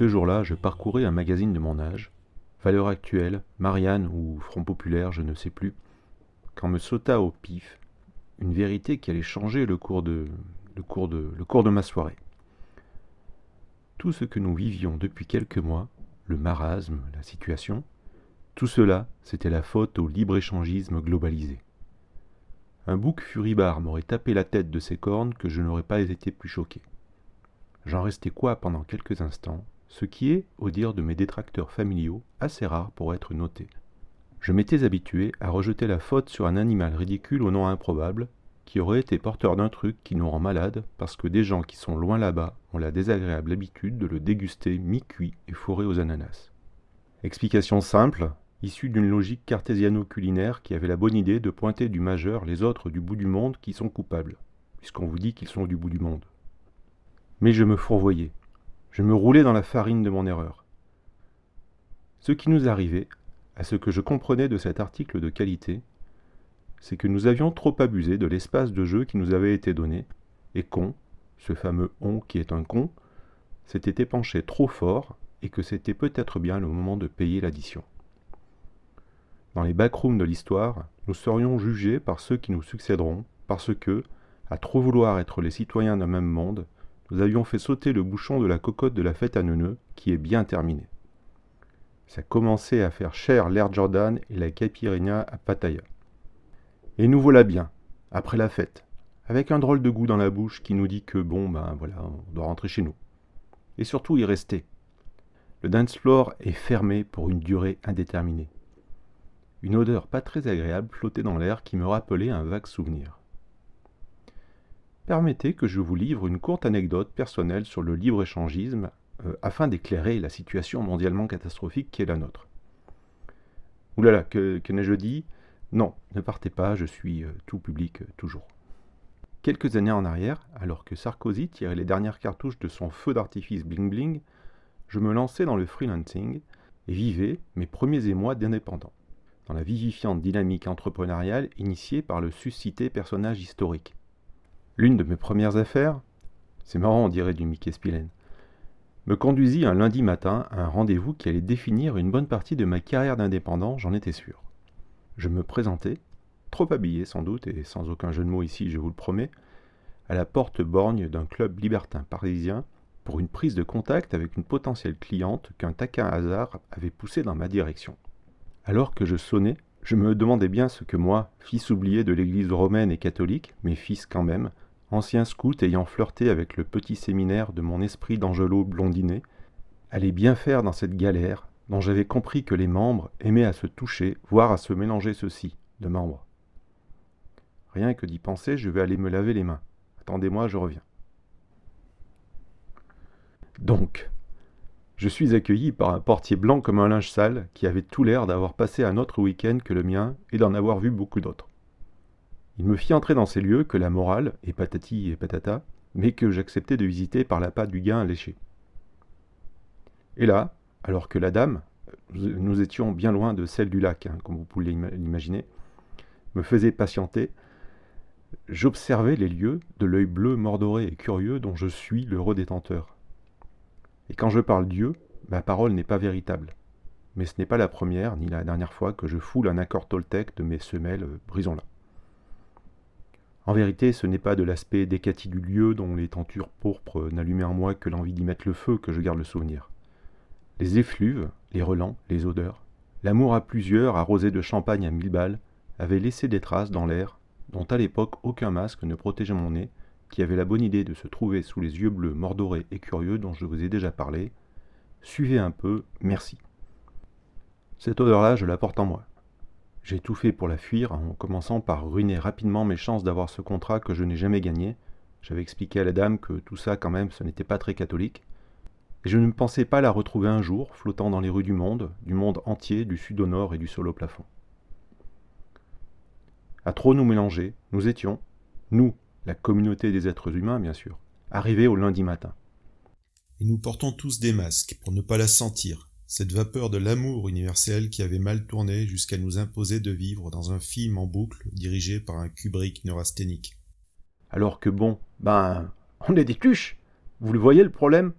ce jour-là, je parcourais un magazine de mon âge, Valeurs actuelles, Marianne ou Front Populaire, je ne sais plus, quand me sauta au pif une vérité qui allait changer le cours de, le cours de, ma soirée. Tout ce que nous vivions depuis quelques mois, le marasme, la situation, tout cela, c'était la faute au libre-échangisme globalisé. Un bouc furibard m'aurait tapé la tête de ses cornes que je n'aurais pas été plus choqué. J'en restais quoi pendant quelques instants, ce qui est, au dire de mes détracteurs familiaux, assez rare pour être noté. Je m'étais habitué à rejeter la faute sur un animal ridicule au nom improbable, qui aurait été porteur d'un truc qui nous rend malade parce que des gens qui sont loin là-bas ont la désagréable habitude de le déguster mi-cuit et fourré aux ananas. Explication simple, issue d'une logique cartésiano-culinaire qui avait la bonne idée de pointer du majeur les autres du bout du monde qui sont coupables, puisqu'on vous dit qu'ils sont du bout du monde. Mais je me fourvoyais, je me roulais dans la farine de mon erreur. Ce qui nous arrivait, à ce que je comprenais de cet article de qualité, c'est que nous avions trop abusé de l'espace de jeu qui nous avait été donné, et con, ce fameux on qui est un con, s'était épanché trop fort et que c'était peut-être bien le moment de payer l'addition. Dans les backrooms de l'histoire, nous serions jugés par ceux qui nous succéderont, parce que, à trop vouloir être les citoyens d'un même monde, nous avions fait sauter le bouchon de la cocotte de la fête à Neuneu, qui est bien terminée. Ça commençait à faire cher l'Air Jordan et la caipirinha à Pattaya. Et nous voilà bien, après la fête, avec un drôle de goût dans la bouche qui nous dit que bon, ben voilà, on doit rentrer chez nous. Et surtout y rester. Le dance floor est fermé pour une durée indéterminée. Une odeur pas très agréable flottait dans l'air qui me rappelait un vague souvenir. Permettez que je vous livre une courte anecdote personnelle sur le libre-échangisme euh, afin d'éclairer la situation mondialement catastrophique qui est la nôtre. Oulala, que, que n'ai-je dit? Non, ne partez pas, je suis euh, tout public euh, toujours. Quelques années en arrière, alors que Sarkozy tirait les dernières cartouches de son feu d'artifice bling bling, je me lançais dans le freelancing et vivais mes premiers émois d'indépendant dans la vivifiante dynamique entrepreneuriale initiée par le suscité personnage historique. L'une de mes premières affaires, c'est marrant on dirait du Mickey Spillane, me conduisit un lundi matin à un rendez-vous qui allait définir une bonne partie de ma carrière d'indépendant, j'en étais sûr. Je me présentais, trop habillé sans doute, et sans aucun jeu de mots ici, je vous le promets, à la porte borgne d'un club libertin parisien pour une prise de contact avec une potentielle cliente qu'un taquin hasard avait poussée dans ma direction. Alors que je sonnais, je me demandais bien ce que moi, fils oublié de l'église romaine et catholique, mais fils quand même, ancien scout ayant flirté avec le petit séminaire de mon esprit d'Angelo blondinet, allait bien faire dans cette galère dont j'avais compris que les membres aimaient à se toucher, voire à se mélanger ceci, de membres. Rien que d'y penser, je vais aller me laver les mains. Attendez-moi, je reviens. Donc, je suis accueilli par un portier blanc comme un linge sale qui avait tout l'air d'avoir passé un autre week-end que le mien et d'en avoir vu beaucoup d'autres. Il me fit entrer dans ces lieux que la morale, et patati et patata, mais que j'acceptais de visiter par la patte du gain léché. Et là, alors que la dame, nous étions bien loin de celle du lac, hein, comme vous pouvez l'imaginer, me faisait patienter, j'observais les lieux de l'œil bleu mordoré et curieux dont je suis l'heureux détenteur. Et quand je parle Dieu, ma parole n'est pas véritable. Mais ce n'est pas la première ni la dernière fois que je foule un accord toltec de mes semelles, euh, brisons-la. En vérité, ce n'est pas de l'aspect décati du lieu dont les tentures pourpres n'allumaient en moi que l'envie d'y mettre le feu que je garde le souvenir. Les effluves, les relents, les odeurs, l'amour à plusieurs arrosé de champagne à mille balles, avaient laissé des traces dans l'air dont à l'époque aucun masque ne protégeait mon nez qui avait la bonne idée de se trouver sous les yeux bleus mordorés et curieux dont je vous ai déjà parlé, suivez un peu, merci. Cette odeur-là, je la porte en moi. J'ai tout fait pour la fuir en commençant par ruiner rapidement mes chances d'avoir ce contrat que je n'ai jamais gagné. J'avais expliqué à la dame que tout ça, quand même, ce n'était pas très catholique. Et je ne pensais pas la retrouver un jour, flottant dans les rues du monde, du monde entier, du sud au nord et du sol au plafond. À trop nous mélanger, nous étions, nous, la communauté des êtres humains, bien sûr, arrivée au lundi matin. Et nous portons tous des masques pour ne pas la sentir, cette vapeur de l'amour universel qui avait mal tourné jusqu'à nous imposer de vivre dans un film en boucle dirigé par un Kubrick neurasthénique. Alors que bon, ben, on est des tuches Vous le voyez le problème